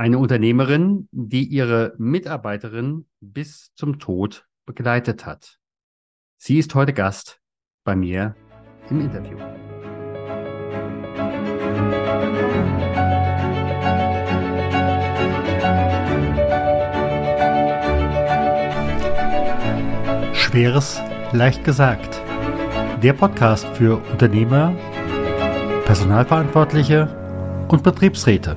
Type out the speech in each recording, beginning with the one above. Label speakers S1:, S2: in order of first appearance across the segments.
S1: Eine Unternehmerin, die ihre Mitarbeiterin bis zum Tod begleitet hat. Sie ist heute Gast bei mir im Interview. Schweres leicht gesagt. Der Podcast für Unternehmer, Personalverantwortliche und Betriebsräte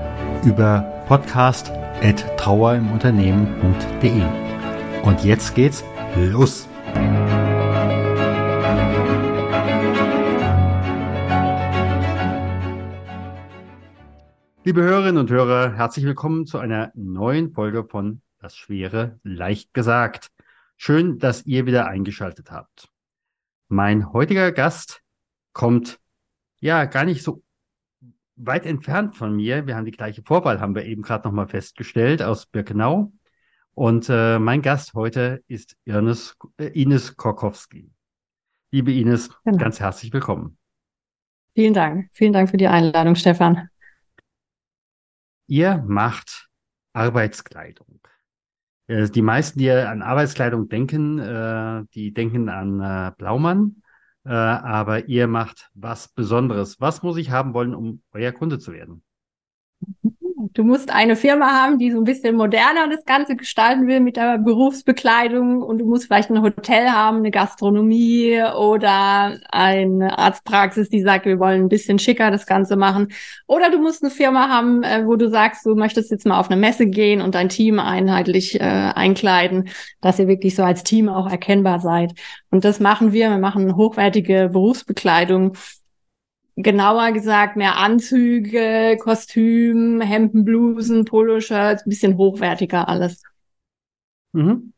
S1: über podcast.trauerimunternehmen.de. Und jetzt geht's los! Liebe Hörerinnen und Hörer, herzlich willkommen zu einer neuen Folge von das Schwere leicht gesagt. Schön, dass ihr wieder eingeschaltet habt. Mein heutiger Gast kommt ja gar nicht so weit entfernt von mir. Wir haben die gleiche Vorwahl, haben wir eben gerade nochmal festgestellt, aus Birkenau. Und äh, mein Gast heute ist Ines, äh, Ines Korkowski. Liebe Ines, genau. ganz herzlich willkommen.
S2: Vielen Dank. Vielen Dank für die Einladung, Stefan.
S1: Ihr macht Arbeitskleidung. Äh, die meisten, die an Arbeitskleidung denken, äh, die denken an äh, aber ihr macht was Besonderes. Was muss ich haben wollen, um euer Kunde zu werden?
S2: Du musst eine Firma haben, die so ein bisschen moderner das Ganze gestalten will mit der Berufsbekleidung und du musst vielleicht ein Hotel haben, eine Gastronomie oder eine Arztpraxis, die sagt, wir wollen ein bisschen schicker das Ganze machen. Oder du musst eine Firma haben, äh, wo du sagst, du möchtest jetzt mal auf eine Messe gehen und dein Team einheitlich äh, einkleiden, dass ihr wirklich so als Team auch erkennbar seid. Und das machen wir. Wir machen hochwertige Berufsbekleidung genauer gesagt mehr Anzüge, Kostüm, Hemden, Blusen, Poloshirts, bisschen hochwertiger alles.
S1: Mhm.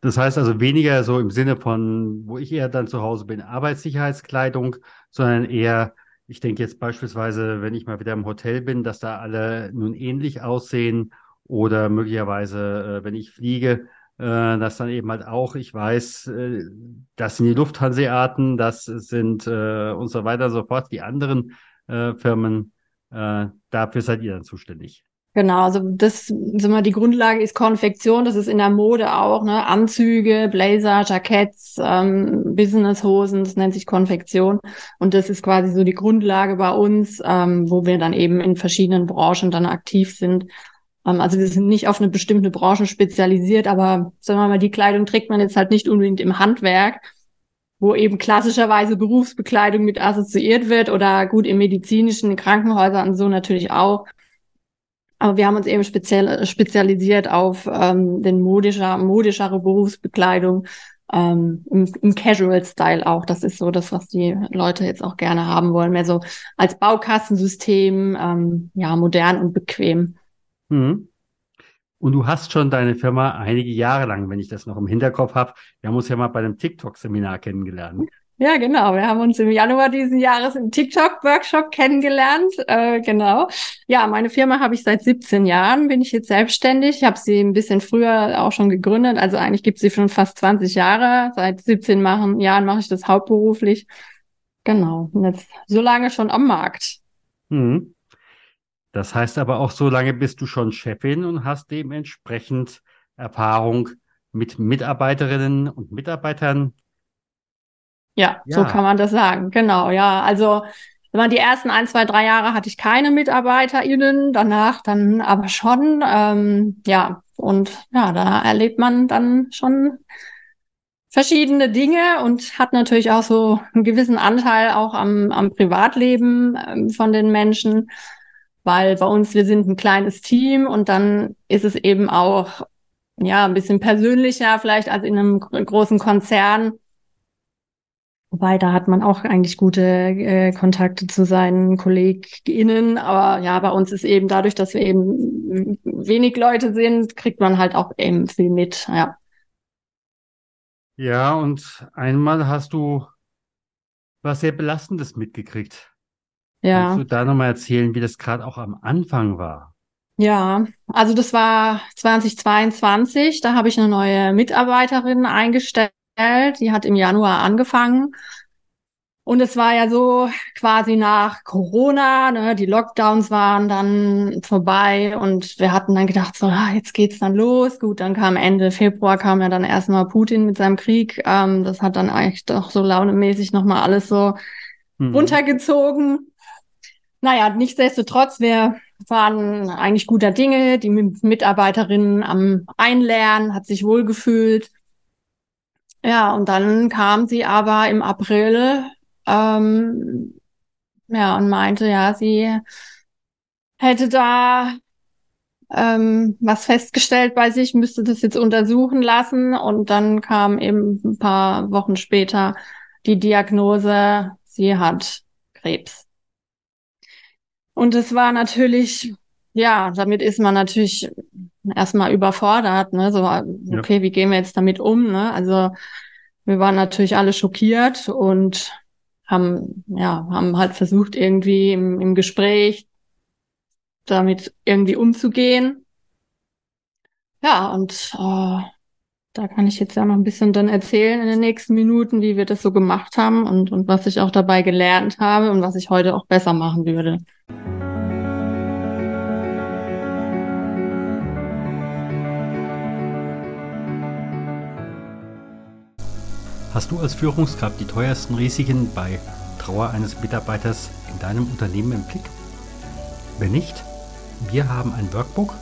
S1: Das heißt also weniger so im Sinne von, wo ich eher dann zu Hause bin, Arbeitssicherheitskleidung, sondern eher, ich denke jetzt beispielsweise, wenn ich mal wieder im Hotel bin, dass da alle nun ähnlich aussehen oder möglicherweise, äh, wenn ich fliege, äh, das dann eben halt auch, ich weiß, äh, das sind die Lufthanseaten, das sind äh, und so weiter und so fort, die anderen äh, Firmen, äh, dafür seid ihr dann zuständig.
S2: Genau, also das sind wir, die Grundlage ist Konfektion, das ist in der Mode auch, ne? Anzüge, Blazer, Jacketts, ähm, Businesshosen, das nennt sich Konfektion. Und das ist quasi so die Grundlage bei uns, ähm, wo wir dann eben in verschiedenen Branchen dann aktiv sind. Ähm, also wir sind nicht auf eine bestimmte Branche spezialisiert, aber sagen wir mal, die Kleidung trägt man jetzt halt nicht unbedingt im Handwerk, wo eben klassischerweise Berufsbekleidung mit assoziiert wird oder gut im medizinischen, in Krankenhäusern und so natürlich auch. Aber wir haben uns eben speziell spezialisiert auf ähm, den modischer, modischere Berufsbekleidung, ähm, im, im Casual-Style auch. Das ist so das, was die Leute jetzt auch gerne haben wollen. Mehr so als Baukastensystem, ähm, ja, modern und bequem. Mhm.
S1: Und du hast schon deine Firma einige Jahre lang, wenn ich das noch im Hinterkopf habe. Wir haben uns ja mal bei einem TikTok-Seminar kennengelernt.
S2: Ja, genau. Wir haben uns im Januar diesen Jahres im TikTok-Workshop kennengelernt. Äh, genau. Ja, meine Firma habe ich seit 17 Jahren, bin ich jetzt selbstständig. Ich habe sie ein bisschen früher auch schon gegründet. Also eigentlich gibt sie schon fast 20 Jahre. Seit 17 machen, Jahren mache ich das hauptberuflich. Genau. Und jetzt so lange schon am Markt. Mhm.
S1: Das heißt aber auch, so lange bist du schon Chefin und hast dementsprechend Erfahrung mit Mitarbeiterinnen und Mitarbeitern.
S2: Ja, ja, so kann man das sagen. Genau, ja. Also wenn die ersten ein, zwei, drei Jahre hatte ich keine MitarbeiterInnen, danach dann aber schon. Ähm, ja, und ja, da erlebt man dann schon verschiedene Dinge und hat natürlich auch so einen gewissen Anteil auch am, am Privatleben ähm, von den Menschen weil bei uns, wir sind ein kleines Team und dann ist es eben auch, ja, ein bisschen persönlicher vielleicht als in einem großen Konzern, Wobei, da hat man auch eigentlich gute äh, Kontakte zu seinen KollegInnen. Aber ja, bei uns ist eben dadurch, dass wir eben wenig Leute sind, kriegt man halt auch eben viel mit, ja.
S1: Ja, und einmal hast du was sehr Belastendes mitgekriegt. Ja. Kannst du da nochmal erzählen, wie das gerade auch am Anfang war?
S2: Ja, also das war 2022, da habe ich eine neue Mitarbeiterin eingestellt die hat im Januar angefangen. Und es war ja so quasi nach Corona, ne, die Lockdowns waren dann vorbei und wir hatten dann gedacht, so, ah, jetzt geht's dann los. Gut, dann kam Ende Februar, kam ja dann erstmal Putin mit seinem Krieg. Ähm, das hat dann eigentlich doch so launemäßig nochmal alles so mhm. runtergezogen. Naja, nichtsdestotrotz, wir waren eigentlich guter Dinge. Die Mitarbeiterin am Einlernen hat sich wohlgefühlt. Ja, und dann kam sie aber im April, ähm, ja, und meinte, ja, sie hätte da ähm, was festgestellt bei sich, müsste das jetzt untersuchen lassen. Und dann kam eben ein paar Wochen später die Diagnose, sie hat Krebs. Und es war natürlich, ja, damit ist man natürlich erstmal überfordert, ne? So, okay, ja. wie gehen wir jetzt damit um? Ne? Also wir waren natürlich alle schockiert und haben, ja, haben halt versucht, irgendwie im, im Gespräch damit irgendwie umzugehen. Ja, und äh, da kann ich jetzt ja noch ein bisschen dann erzählen in den nächsten Minuten, wie wir das so gemacht haben und, und was ich auch dabei gelernt habe und was ich heute auch besser machen würde.
S1: Hast du als Führungskraft die teuersten Risiken bei Trauer eines Mitarbeiters in deinem Unternehmen im Blick? Wenn nicht, wir haben ein Workbook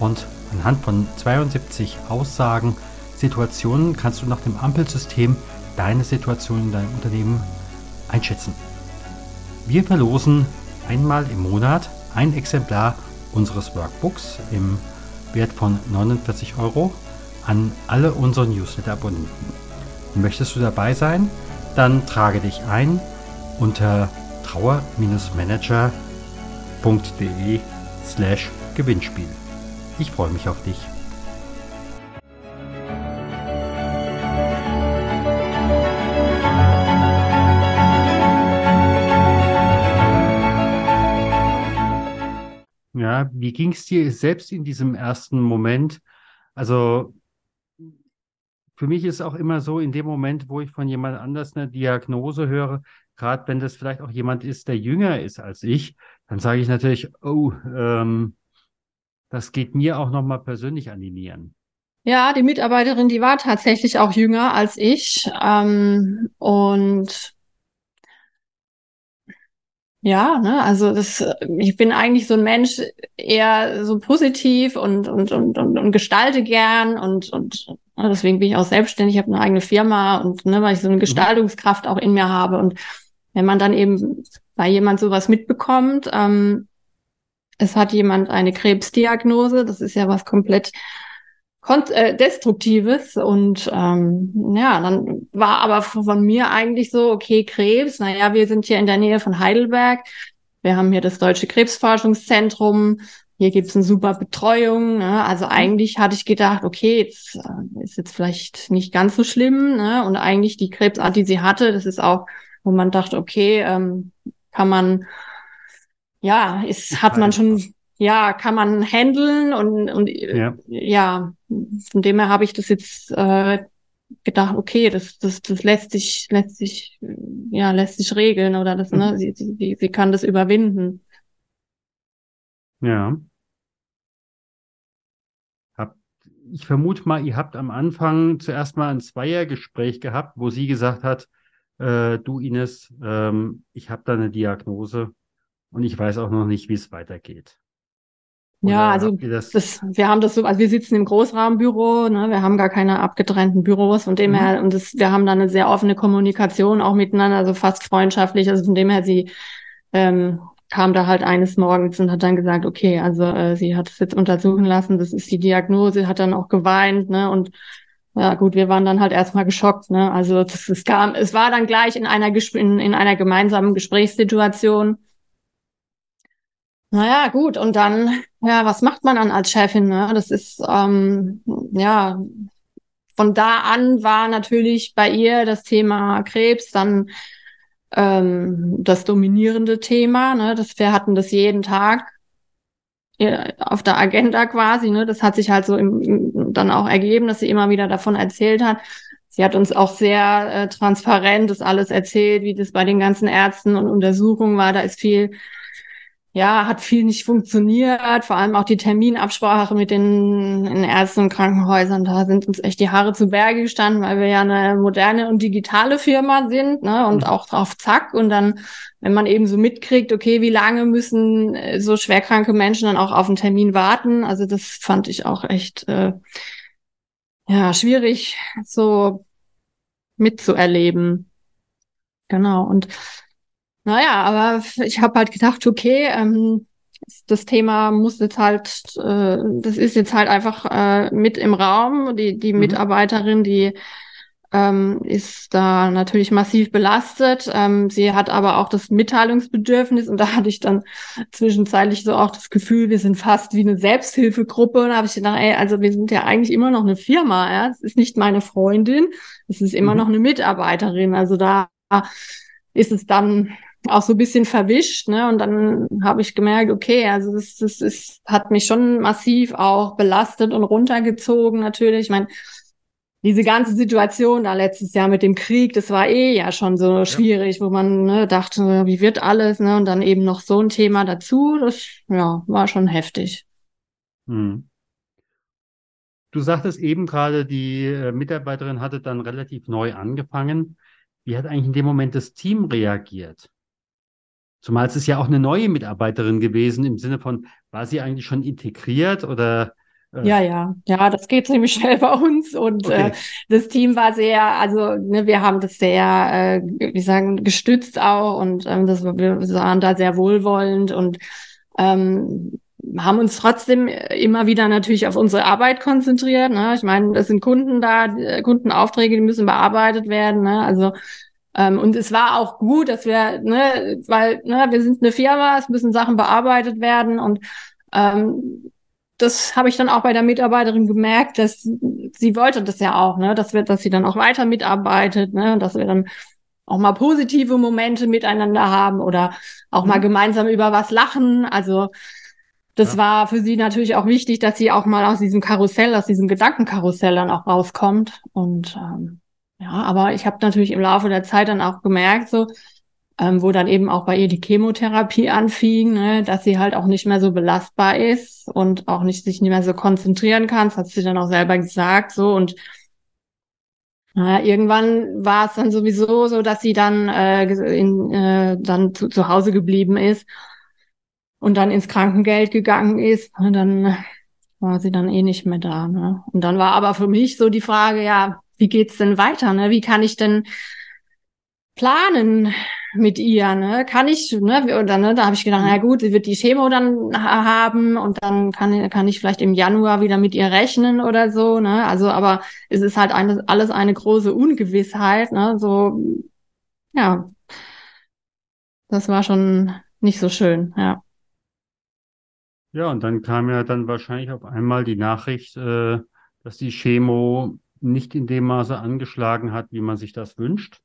S1: und anhand von 72 Aussagen, Situationen kannst du nach dem Ampelsystem deine Situation in deinem Unternehmen einschätzen. Wir verlosen einmal im Monat ein Exemplar unseres Workbooks im Wert von 49 Euro an alle unsere Newsletter-Abonnenten. Möchtest du dabei sein? Dann trage dich ein unter trauer-manager.de slash Gewinnspiel. Ich freue mich auf dich. Wie ging es dir selbst in diesem ersten Moment? Also für mich ist auch immer so, in dem Moment, wo ich von jemand anders eine Diagnose höre, gerade wenn das vielleicht auch jemand ist, der jünger ist als ich, dann sage ich natürlich, oh, ähm, das geht mir auch nochmal persönlich an die Nieren.
S2: Ja, die Mitarbeiterin, die war tatsächlich auch jünger als ich. Ähm, und ja, ne, also das, ich bin eigentlich so ein Mensch eher so positiv und, und, und, und, und gestalte gern und, und ne, deswegen bin ich auch selbstständig, ich habe eine eigene Firma und ne, weil ich so eine mhm. Gestaltungskraft auch in mir habe. Und wenn man dann eben bei jemand sowas mitbekommt, ähm, es hat jemand eine Krebsdiagnose, das ist ja was komplett äh, Destruktives und ähm, ja, dann war aber von mir eigentlich so, okay, Krebs, naja, wir sind hier in der Nähe von Heidelberg, wir haben hier das Deutsche Krebsforschungszentrum, hier gibt's eine super Betreuung. Ne? Also eigentlich hatte ich gedacht, okay, jetzt, äh, ist jetzt vielleicht nicht ganz so schlimm. Ne? Und eigentlich die Krebsart, die sie hatte, das ist auch, wo man dachte, okay, ähm, kann man, ja, ist, hat man schon ja, kann man handeln und, und ja. ja, von dem her habe ich das jetzt äh, gedacht, okay, das, das, das lässt sich, lässt sich, ja, lässt sich regeln oder das, ne, sie, sie, sie kann das überwinden.
S1: Ja. Hab, ich vermute mal, ihr habt am Anfang zuerst mal ein Zweiergespräch gehabt, wo sie gesagt hat, äh, du Ines, ähm, ich habe da eine Diagnose und ich weiß auch noch nicht, wie es weitergeht.
S2: Ja, also das? das? wir haben das so, also wir sitzen im Großrahmenbüro, ne, wir haben gar keine abgetrennten Büros, von dem mhm. her, und das, wir haben da eine sehr offene Kommunikation auch miteinander, also fast freundschaftlich, also von dem her, sie ähm, kam da halt eines Morgens und hat dann gesagt, okay, also äh, sie hat es jetzt untersuchen lassen, das ist die Diagnose, hat dann auch geweint, ne, und ja gut, wir waren dann halt erstmal geschockt, ne? Also das, es kam, es war dann gleich in einer Gespr in, in einer gemeinsamen Gesprächssituation. Naja, gut, und dann, ja, was macht man dann als Chefin? Ne? Das ist, ähm, ja, von da an war natürlich bei ihr das Thema Krebs dann ähm, das dominierende Thema. Ne? Das, wir hatten das jeden Tag auf der Agenda quasi. Ne? Das hat sich halt so im, im, dann auch ergeben, dass sie immer wieder davon erzählt hat. Sie hat uns auch sehr äh, transparent das alles erzählt, wie das bei den ganzen Ärzten und Untersuchungen war. Da ist viel ja, hat viel nicht funktioniert. Vor allem auch die Terminabsprache mit den in Ärzten und Krankenhäusern. Da sind uns echt die Haare zu Berge gestanden, weil wir ja eine moderne und digitale Firma sind, ne, und mhm. auch auf Zack. Und dann, wenn man eben so mitkriegt, okay, wie lange müssen äh, so schwerkranke Menschen dann auch auf einen Termin warten? Also das fand ich auch echt, äh, ja, schwierig so mitzuerleben. Genau. Und naja, aber ich habe halt gedacht, okay, ähm, das Thema muss jetzt halt, äh, das ist jetzt halt einfach äh, mit im Raum. Die, die mhm. Mitarbeiterin, die ähm, ist da natürlich massiv belastet. Ähm, sie hat aber auch das Mitteilungsbedürfnis und da hatte ich dann zwischenzeitlich so auch das Gefühl, wir sind fast wie eine Selbsthilfegruppe. Und da habe ich gedacht, ey, also wir sind ja eigentlich immer noch eine Firma, ja. Es ist nicht meine Freundin, es ist immer mhm. noch eine Mitarbeiterin. Also da ist es dann auch so ein bisschen verwischt, ne? Und dann habe ich gemerkt, okay, also das, das ist, hat mich schon massiv auch belastet und runtergezogen natürlich. Ich meine, diese ganze Situation da letztes Jahr mit dem Krieg, das war eh ja schon so ja. schwierig, wo man ne, dachte, wie wird alles, ne? Und dann eben noch so ein Thema dazu, das ja, war schon heftig. Hm.
S1: Du sagtest eben gerade, die äh, Mitarbeiterin hatte dann relativ neu angefangen. Wie hat eigentlich in dem Moment das Team reagiert? Zumal es ist ja auch eine neue Mitarbeiterin gewesen im Sinne von, war sie eigentlich schon integriert oder?
S2: Äh ja, ja, ja, das geht ziemlich schnell bei uns und okay. äh, das Team war sehr, also ne, wir haben das sehr, äh, wie sagen, gestützt auch und ähm, das, wir waren da sehr wohlwollend und ähm, haben uns trotzdem immer wieder natürlich auf unsere Arbeit konzentriert. Ne? Ich meine, es sind Kunden da, äh, Kundenaufträge, die müssen bearbeitet werden. Ne? Also ähm, und es war auch gut, dass wir, ne, weil ne, wir sind eine Firma, es müssen Sachen bearbeitet werden und ähm, das habe ich dann auch bei der Mitarbeiterin gemerkt, dass sie wollte das ja auch, ne, dass wir, dass sie dann auch weiter mitarbeitet, ne, dass wir dann auch mal positive Momente miteinander haben oder auch mhm. mal gemeinsam über was lachen. Also das ja. war für sie natürlich auch wichtig, dass sie auch mal aus diesem Karussell, aus diesem Gedankenkarussell dann auch rauskommt. Und ähm, ja, aber ich habe natürlich im Laufe der Zeit dann auch gemerkt, so, ähm, wo dann eben auch bei ihr die Chemotherapie anfing, ne, dass sie halt auch nicht mehr so belastbar ist und auch nicht sich nicht mehr so konzentrieren kann. Das hat sie dann auch selber gesagt, so und naja, irgendwann war es dann sowieso so, dass sie dann äh, in, äh, dann zu, zu Hause geblieben ist und dann ins Krankengeld gegangen ist. Und dann war sie dann eh nicht mehr da. Ne? Und dann war aber für mich so die Frage, ja, wie geht's denn weiter? Ne? Wie kann ich denn planen mit ihr? Ne? Kann ich, ne? Und dann, ne, da habe ich gedacht, na gut, sie wird die Chemo dann haben und dann kann, kann ich vielleicht im Januar wieder mit ihr rechnen oder so. Ne? Also, aber es ist halt eine, alles eine große Ungewissheit. Ne? So, ja, das war schon nicht so schön, ja.
S1: Ja, und dann kam ja dann wahrscheinlich auf einmal die Nachricht, äh, dass die Chemo nicht in dem Maße angeschlagen hat, wie man sich das wünscht?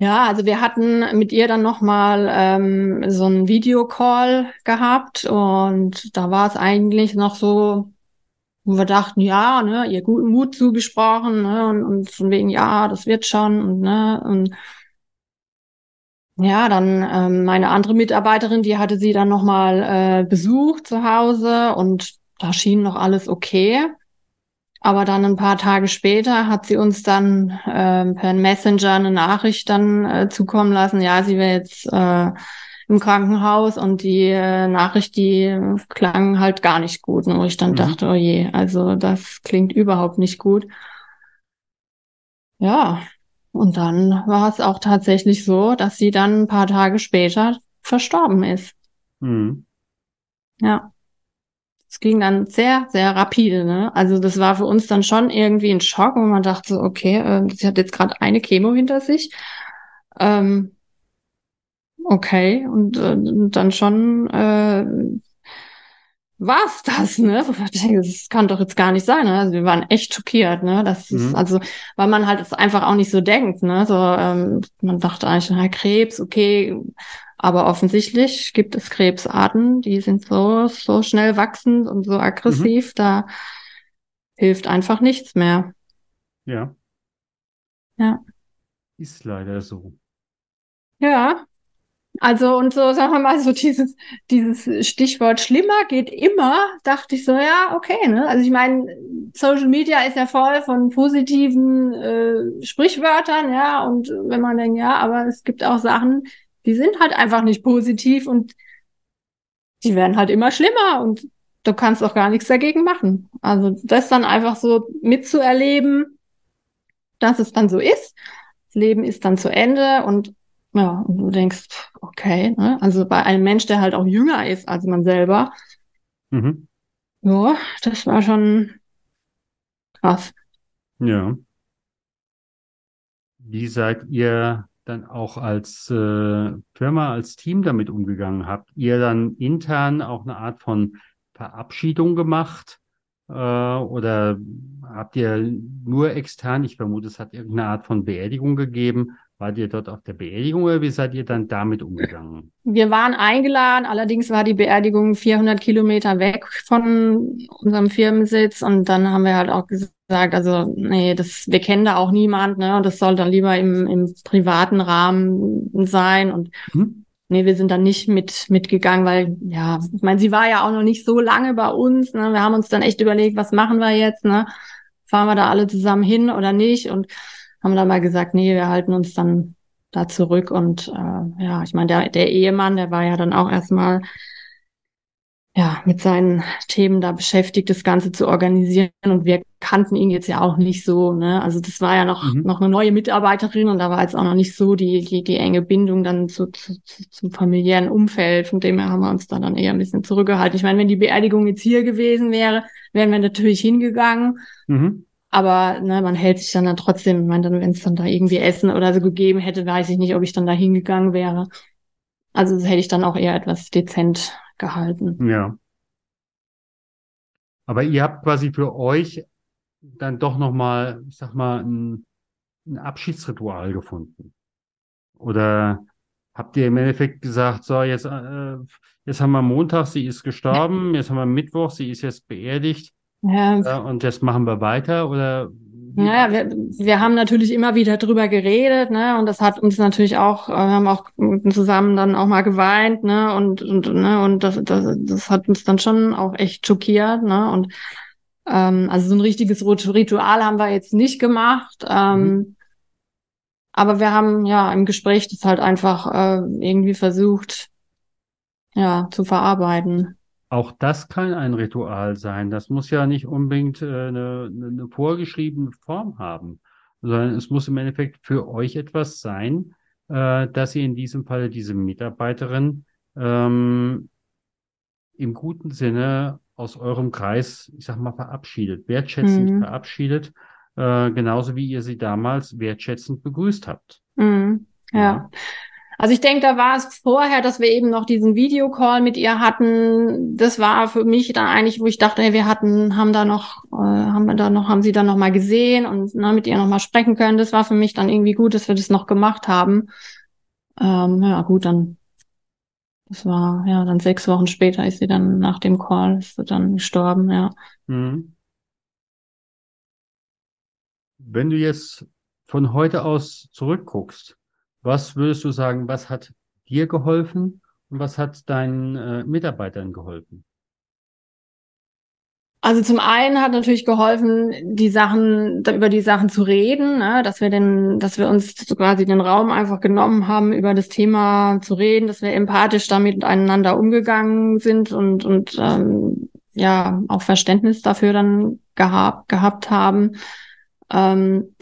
S2: Ja, also wir hatten mit ihr dann nochmal ähm, so einen Videocall gehabt und da war es eigentlich noch so, wo wir dachten, ja, ne, ihr guten Mut zugesprochen, ne, und, und von wegen, ja, das wird schon und ne, und ja, dann ähm, meine andere Mitarbeiterin, die hatte sie dann nochmal äh, besucht zu Hause und da schien noch alles okay. Aber dann ein paar Tage später hat sie uns dann äh, per Messenger eine Nachricht dann äh, zukommen lassen, ja, sie wäre jetzt äh, im Krankenhaus und die äh, Nachricht, die klang halt gar nicht gut. Und wo ich dann mhm. dachte, oh je, also das klingt überhaupt nicht gut. Ja, und dann war es auch tatsächlich so, dass sie dann ein paar Tage später verstorben ist. Mhm. Ja. Es ging dann sehr, sehr rapide. Ne? Also das war für uns dann schon irgendwie ein Schock, und man dachte so, okay, äh, sie hat jetzt gerade eine Chemo hinter sich. Ähm, okay, und, äh, und dann schon äh, war's das, ne? Das kann doch jetzt gar nicht sein. Ne? Also wir waren echt schockiert, ne? Das ist, mhm. also, weil man halt es einfach auch nicht so denkt, ne? So, ähm, man dachte eigentlich, na, Krebs, okay, aber offensichtlich gibt es Krebsarten, die sind so, so schnell wachsend und so aggressiv, mhm. da hilft einfach nichts mehr.
S1: Ja.
S2: Ja.
S1: Ist leider so.
S2: Ja. Also und so, sagen wir mal, so dieses, dieses Stichwort schlimmer geht immer, dachte ich so, ja, okay, ne? Also ich meine, Social Media ist ja voll von positiven äh, Sprichwörtern, ja, und wenn man denkt, ja, aber es gibt auch Sachen, die sind halt einfach nicht positiv und die werden halt immer schlimmer und du kannst auch gar nichts dagegen machen. Also das dann einfach so mitzuerleben, dass es dann so ist. Das Leben ist dann zu Ende und ja, und du denkst, okay, ne? also bei einem Mensch, der halt auch jünger ist als man selber, mhm. ja, das war schon krass.
S1: Ja. Wie seid ihr dann auch als äh, Firma, als Team damit umgegangen? Habt ihr dann intern auch eine Art von Verabschiedung gemacht? Äh, oder habt ihr nur extern, ich vermute, es hat irgendeine Art von Beerdigung gegeben, Wart ihr dort auf der Beerdigung oder wie seid ihr dann damit umgegangen?
S2: Wir waren eingeladen, allerdings war die Beerdigung 400 Kilometer weg von unserem Firmensitz und dann haben wir halt auch gesagt, also nee, das, wir kennen da auch niemand, ne, und das soll dann lieber im, im privaten Rahmen sein und hm? nee, wir sind dann nicht mit mitgegangen, weil ja, ich meine, sie war ja auch noch nicht so lange bei uns, ne, wir haben uns dann echt überlegt, was machen wir jetzt, ne, fahren wir da alle zusammen hin oder nicht und haben dann mal gesagt, nee, wir halten uns dann da zurück. Und äh, ja, ich meine, der, der Ehemann, der war ja dann auch erstmal ja, mit seinen Themen da beschäftigt, das Ganze zu organisieren. Und wir kannten ihn jetzt ja auch nicht so. Ne? Also das war ja noch, mhm. noch eine neue Mitarbeiterin und da war jetzt auch noch nicht so die, die, die enge Bindung dann zu, zu, zu, zum familiären Umfeld. Von dem her haben wir uns da dann eher ein bisschen zurückgehalten. Ich meine, wenn die Beerdigung jetzt hier gewesen wäre, wären wir natürlich hingegangen. Mhm. Aber ne, man hält sich dann, dann trotzdem, ich meine, wenn es dann da irgendwie Essen oder so gegeben hätte, weiß ich nicht, ob ich dann da hingegangen wäre. Also das hätte ich dann auch eher etwas dezent gehalten.
S1: Ja. Aber ihr habt quasi für euch dann doch nochmal, ich sag mal, ein, ein Abschiedsritual gefunden. Oder habt ihr im Endeffekt gesagt, so, jetzt, äh, jetzt haben wir Montag, sie ist gestorben, jetzt haben wir Mittwoch, sie ist jetzt beerdigt. Ja. Und jetzt machen wir weiter oder?
S2: Ja, wir, wir haben natürlich immer wieder drüber geredet, ne, und das hat uns natürlich auch, äh, wir haben auch zusammen dann auch mal geweint, ne, und, und, ne, und das, das, das hat uns dann schon auch echt schockiert, ne, und, ähm, also so ein richtiges Ritual haben wir jetzt nicht gemacht, ähm, mhm. aber wir haben, ja, im Gespräch das halt einfach, äh, irgendwie versucht, ja, zu verarbeiten.
S1: Auch das kann ein Ritual sein. Das muss ja nicht unbedingt äh, eine, eine vorgeschriebene Form haben, sondern es muss im Endeffekt für euch etwas sein, äh, dass ihr in diesem Fall diese Mitarbeiterin ähm, im guten Sinne aus eurem Kreis, ich sag mal, verabschiedet, wertschätzend mhm. verabschiedet, äh, genauso wie ihr sie damals wertschätzend begrüßt habt.
S2: Mhm. ja. ja. Also ich denke, da war es vorher, dass wir eben noch diesen Videocall mit ihr hatten. Das war für mich dann eigentlich, wo ich dachte, hey, wir hatten, haben da noch, äh, haben wir da noch, haben sie da noch mal gesehen und ne, mit ihr noch mal sprechen können. Das war für mich dann irgendwie gut, dass wir das noch gemacht haben. Ähm, ja, gut, dann, das war, ja, dann sechs Wochen später ist sie dann nach dem Call, ist sie dann gestorben, ja. Mhm.
S1: Wenn du jetzt von heute aus zurückguckst, was würdest du sagen, was hat dir geholfen und was hat deinen äh, Mitarbeitern geholfen?
S2: Also zum einen hat natürlich geholfen, die Sachen, über die Sachen zu reden, ne? dass wir den, dass wir uns quasi den Raum einfach genommen haben, über das Thema zu reden, dass wir empathisch damit miteinander umgegangen sind und, und ähm, ja, auch Verständnis dafür dann gehabt, gehabt haben. Ähm,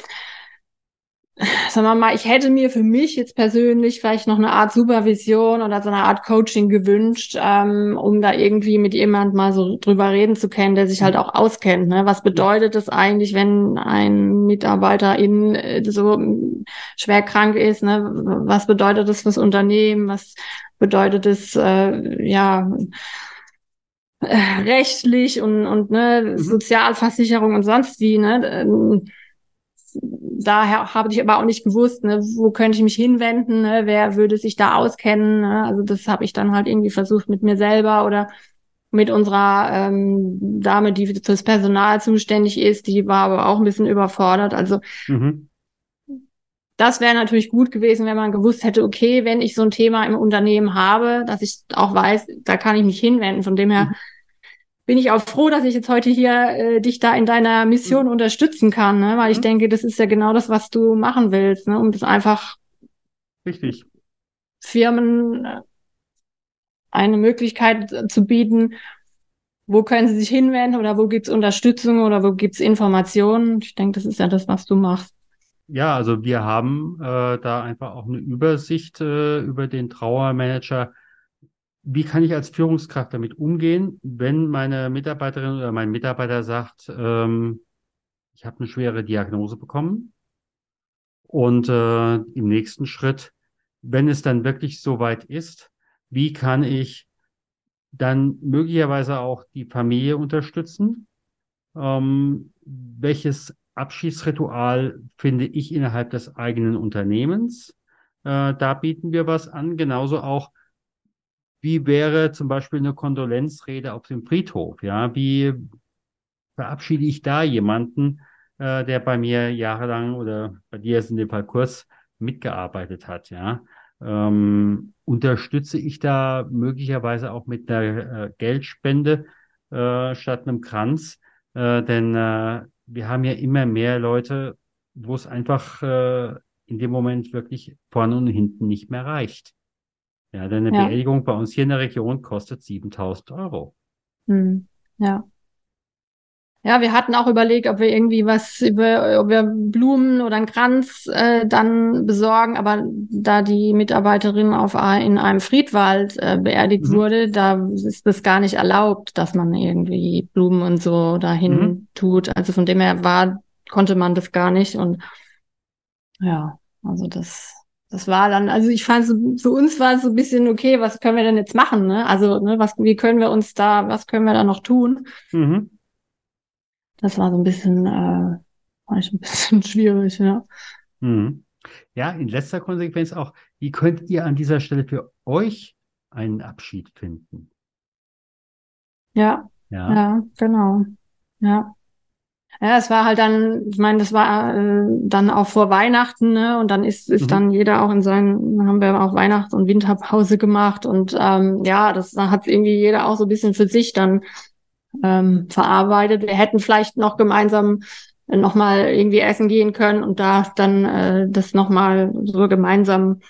S2: sagen wir mal, ich hätte mir für mich jetzt persönlich vielleicht noch eine Art Supervision oder so eine Art Coaching gewünscht, ähm, um da irgendwie mit jemand mal so drüber reden zu können, der sich halt auch auskennt. Ne? Was bedeutet es eigentlich, wenn ein Mitarbeiter in äh, so schwer krank ist? Ne? Was bedeutet das fürs Unternehmen? Was bedeutet es, äh, ja, äh, rechtlich und, und ne, mhm. Sozialversicherung und sonst wie, ne? Daher habe ich aber auch nicht gewusst, ne, wo könnte ich mich hinwenden, ne, wer würde sich da auskennen. Ne? Also das habe ich dann halt irgendwie versucht mit mir selber oder mit unserer ähm, Dame, die fürs Personal zuständig ist, die war aber auch ein bisschen überfordert. Also mhm. das wäre natürlich gut gewesen, wenn man gewusst hätte, okay, wenn ich so ein Thema im Unternehmen habe, dass ich auch weiß, da kann ich mich hinwenden. Von dem her mhm bin ich auch froh, dass ich jetzt heute hier äh, dich da in deiner Mission mhm. unterstützen kann, ne? weil ich mhm. denke, das ist ja genau das, was du machen willst, ne? um das einfach
S1: richtig
S2: Firmen äh, eine Möglichkeit zu bieten, wo können sie sich hinwenden oder wo gibt's Unterstützung oder wo gibt's Informationen. Ich denke, das ist ja das, was du machst.
S1: Ja, also wir haben äh, da einfach auch eine Übersicht äh, über den Trauermanager wie kann ich als Führungskraft damit umgehen, wenn meine Mitarbeiterin oder mein Mitarbeiter sagt, ähm, ich habe eine schwere Diagnose bekommen und äh, im nächsten Schritt, wenn es dann wirklich soweit ist, wie kann ich dann möglicherweise auch die Familie unterstützen? Ähm, welches Abschiedsritual finde ich innerhalb des eigenen Unternehmens? Äh, da bieten wir was an. Genauso auch, wie wäre zum Beispiel eine Kondolenzrede auf dem Friedhof? Ja, wie verabschiede ich da jemanden, äh, der bei mir jahrelang oder bei dir ist in dem Fall kurz mitgearbeitet hat? Ja, ähm, unterstütze ich da möglicherweise auch mit einer äh, Geldspende äh, statt einem Kranz? Äh, denn äh, wir haben ja immer mehr Leute, wo es einfach äh, in dem Moment wirklich vorne und hinten nicht mehr reicht. Ja, denn eine ja. Beerdigung bei uns hier in der Region kostet 7000 Euro.
S2: Hm. Ja. Ja, wir hatten auch überlegt, ob wir irgendwie was über, ob wir Blumen oder einen Kranz äh, dann besorgen, aber da die Mitarbeiterin auf in einem Friedwald äh, beerdigt mhm. wurde, da ist das gar nicht erlaubt, dass man irgendwie Blumen und so dahin mhm. tut. Also von dem her war, konnte man das gar nicht und ja, also das das war dann, also ich fand, für uns war es so ein bisschen, okay, was können wir denn jetzt machen? Ne? Also, ne, was, wie können wir uns da, was können wir da noch tun? Mhm. Das war so ein bisschen, äh, war ich ein bisschen schwierig, ja.
S1: Mhm. Ja, in letzter Konsequenz auch, wie könnt ihr an dieser Stelle für euch einen Abschied finden?
S2: Ja, ja, ja genau. Ja. Ja, es war halt dann, ich meine, das war äh, dann auch vor Weihnachten, ne? Und dann ist, ist mhm. dann jeder auch in seinen, haben wir auch Weihnachts- und Winterpause gemacht. Und ähm, ja, das hat irgendwie jeder auch so ein bisschen für sich dann ähm, verarbeitet. Wir hätten vielleicht noch gemeinsam nochmal irgendwie essen gehen können und da dann äh, das nochmal so gemeinsam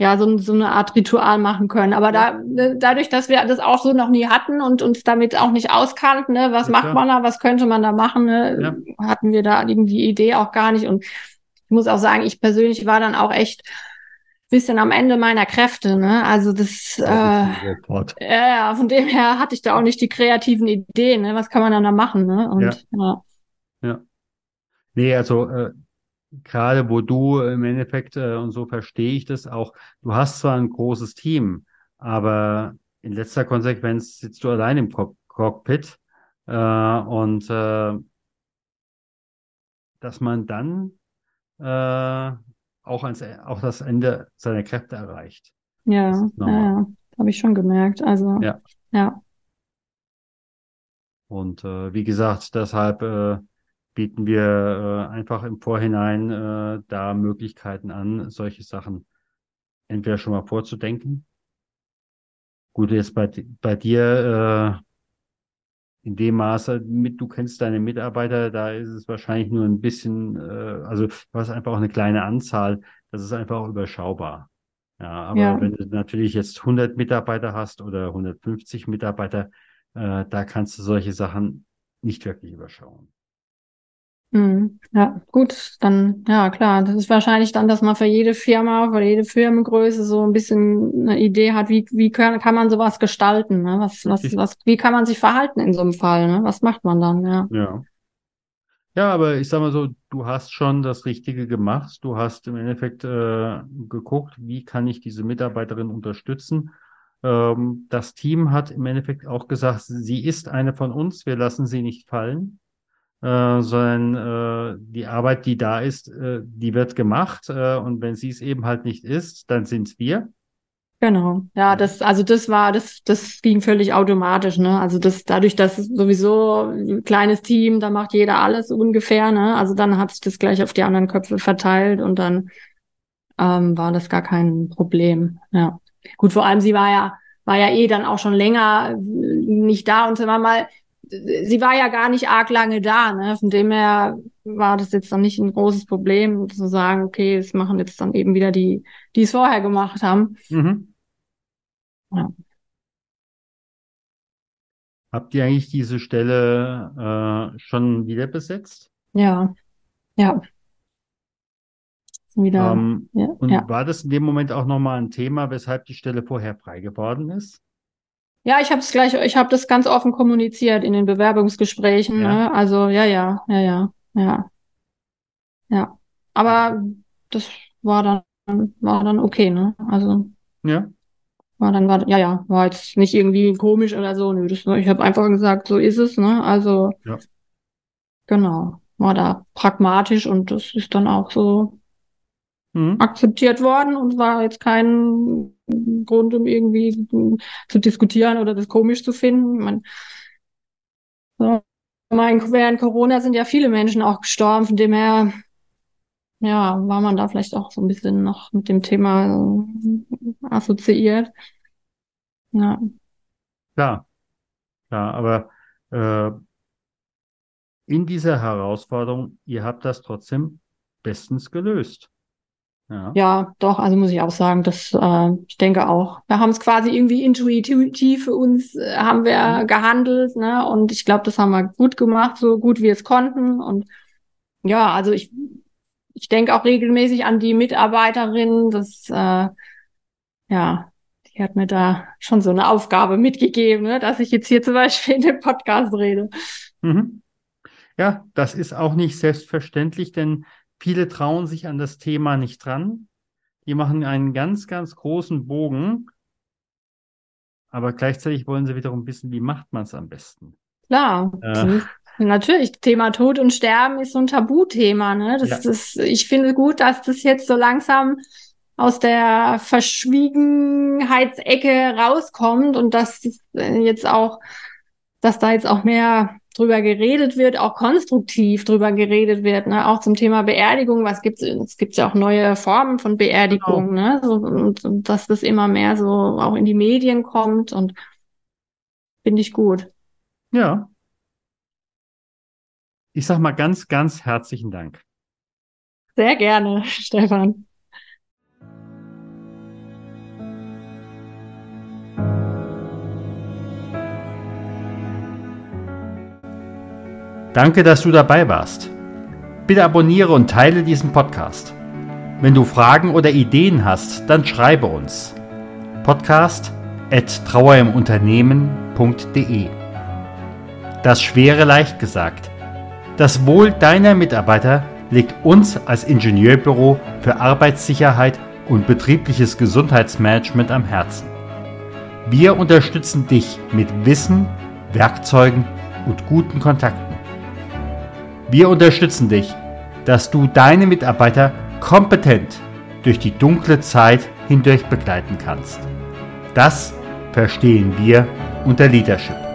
S2: ja, so, so eine Art Ritual machen können. Aber da, ne, dadurch, dass wir das auch so noch nie hatten und uns damit auch nicht auskannten, ne, was ja, macht man da, was könnte man da machen, ne, ja. hatten wir da die Idee auch gar nicht. Und ich muss auch sagen, ich persönlich war dann auch echt bisschen am Ende meiner Kräfte, ne? Also das, äh, ja, von dem her hatte ich da auch nicht die kreativen Ideen, ne? Was kann man dann da machen, ne? Und,
S1: ja. ja. ja. Nee, also äh, gerade wo du im Endeffekt, äh, und so verstehe ich das auch, du hast zwar ein großes Team, aber in letzter Konsequenz sitzt du allein im Cock Cockpit äh, und äh, dass man dann äh, auch, ans, auch das Ende seiner Kräfte erreicht.
S2: Ja, ja, ja. habe ich schon gemerkt. Also ja. ja.
S1: Und äh, wie gesagt, deshalb äh, bieten wir äh, einfach im Vorhinein äh, da Möglichkeiten an, solche Sachen entweder schon mal vorzudenken. Gut, jetzt bei, bei dir äh, in dem Maße, mit, du kennst deine Mitarbeiter, da ist es wahrscheinlich nur ein bisschen, äh, also du hast einfach auch eine kleine Anzahl, das ist einfach auch überschaubar. Ja, aber ja. wenn du natürlich jetzt 100 Mitarbeiter hast oder 150 Mitarbeiter, äh, da kannst du solche Sachen nicht wirklich überschauen.
S2: Mhm. Ja, gut, dann, ja klar, das ist wahrscheinlich dann, dass man für jede Firma, für jede Firmengröße so ein bisschen eine Idee hat, wie, wie kann, kann man sowas gestalten, ne? Was, was, was, wie kann man sich verhalten in so einem Fall, ne? Was macht man dann, ja?
S1: Ja. Ja, aber ich sag mal so, du hast schon das Richtige gemacht. Du hast im Endeffekt äh, geguckt, wie kann ich diese Mitarbeiterin unterstützen. Ähm, das Team hat im Endeffekt auch gesagt, sie ist eine von uns, wir lassen sie nicht fallen äh, sondern äh, die Arbeit, die da ist, äh, die wird gemacht äh, und wenn sie es eben halt nicht ist, dann sind es wir.
S2: Genau, ja, das, also das war, das, das ging völlig automatisch, ne? Also das, dadurch, dass sowieso ein kleines Team, da macht jeder alles ungefähr, ne? Also dann hat sich das gleich auf die anderen Köpfe verteilt und dann ähm, war das gar kein Problem. Ja. Gut, vor allem sie war ja, war ja eh dann auch schon länger nicht da und sagen wir mal, sie war ja gar nicht arg lange da, ne? Von dem her war das jetzt dann nicht ein großes Problem, zu sagen, okay, es machen jetzt dann eben wieder die, die es vorher gemacht haben. Mhm.
S1: Ja. Habt ihr eigentlich diese Stelle äh, schon wieder besetzt?
S2: Ja, ja.
S1: Wieder, ähm, ja, und ja. war das in dem Moment auch nochmal ein Thema, weshalb die Stelle vorher frei geworden ist?
S2: Ja, ich habe es gleich, ich habe das ganz offen kommuniziert in den Bewerbungsgesprächen. Ja. Ne? Also ja, ja, ja, ja, ja, ja. Aber das war dann war dann okay, ne? Also
S1: ja.
S2: War dann war ja ja war jetzt nicht irgendwie komisch oder so. Nö, das, ich habe einfach gesagt, so ist es, ne? Also ja. genau war da pragmatisch und das ist dann auch so mhm. akzeptiert worden und war jetzt kein Grund, um irgendwie zu diskutieren oder das komisch zu finden. Man, so, mein, während Corona sind ja viele Menschen auch gestorben, von dem her ja, war man da vielleicht auch so ein bisschen noch mit dem Thema assoziiert. Ja.
S1: Klar, klar, aber äh, in dieser Herausforderung, ihr habt das trotzdem bestens gelöst.
S2: Ja. ja, doch, also muss ich auch sagen, dass äh, ich denke auch. Wir haben es quasi irgendwie intuitiv für uns, äh, haben wir mhm. gehandelt, ne? Und ich glaube, das haben wir gut gemacht, so gut wir es konnten. Und ja, also ich, ich denke auch regelmäßig an die Mitarbeiterin, das äh, ja, die hat mir da schon so eine Aufgabe mitgegeben, ne? dass ich jetzt hier zum Beispiel in dem Podcast rede.
S1: Mhm. Ja, das ist auch nicht selbstverständlich, denn Viele trauen sich an das Thema nicht dran. Die machen einen ganz, ganz großen Bogen. Aber gleichzeitig wollen sie wiederum wissen, wie macht man es am besten.
S2: Klar. Äh, Natürlich, Thema Tod und Sterben ist so ein Tabuthema. Ne? Das, ja. das, ich finde gut, dass das jetzt so langsam aus der Verschwiegenheitsecke rauskommt und dass jetzt auch, dass da jetzt auch mehr drüber geredet wird, auch konstruktiv drüber geredet wird, ne? auch zum Thema Beerdigung, was gibt's, es gibt ja auch neue Formen von Beerdigung, genau. ne? So, und, und dass das immer mehr so auch in die Medien kommt und finde ich gut.
S1: Ja. Ich sag mal ganz, ganz herzlichen Dank.
S2: Sehr gerne, Stefan.
S1: Danke, dass du dabei warst. Bitte abonniere und teile diesen Podcast. Wenn du Fragen oder Ideen hast, dann schreibe uns. Podcast at trauerimunternehmen.de Das Schwere leicht gesagt. Das Wohl deiner Mitarbeiter liegt uns als Ingenieurbüro für Arbeitssicherheit und betriebliches Gesundheitsmanagement am Herzen. Wir unterstützen dich mit Wissen, Werkzeugen und guten Kontakten. Wir unterstützen dich, dass du deine Mitarbeiter kompetent durch die dunkle Zeit hindurch begleiten kannst. Das verstehen wir unter Leadership.